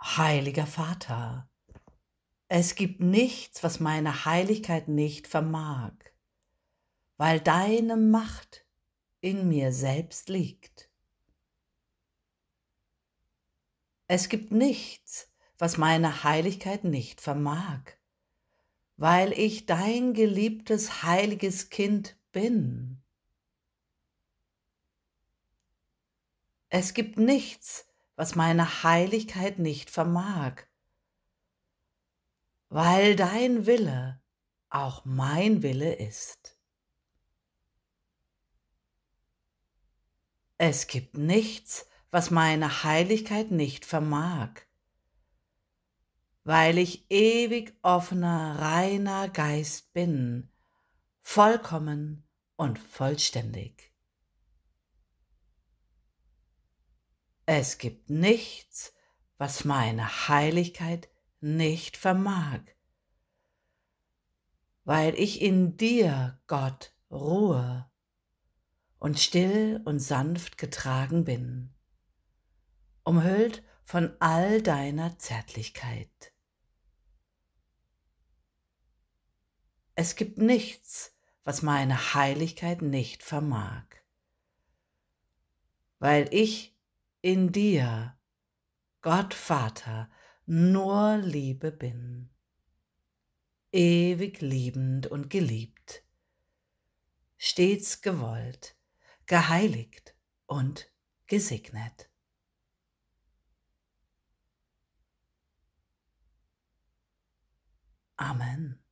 Heiliger Vater, es gibt nichts, was meine Heiligkeit nicht vermag, weil deine Macht in mir selbst liegt. Es gibt nichts, was meine Heiligkeit nicht vermag, weil ich dein geliebtes heiliges Kind bin. Es gibt nichts, was meine Heiligkeit nicht vermag, weil dein Wille auch mein Wille ist. Es gibt nichts, was meine Heiligkeit nicht vermag, weil ich ewig offener, reiner Geist bin, vollkommen und vollständig. Es gibt nichts, was meine Heiligkeit nicht vermag, weil ich in dir, Gott, ruhe und still und sanft getragen bin, umhüllt von all deiner Zärtlichkeit. Es gibt nichts, was meine Heiligkeit nicht vermag, weil ich in dir, Gott Vater, nur Liebe bin, ewig liebend und geliebt, stets gewollt, geheiligt und gesegnet. Amen.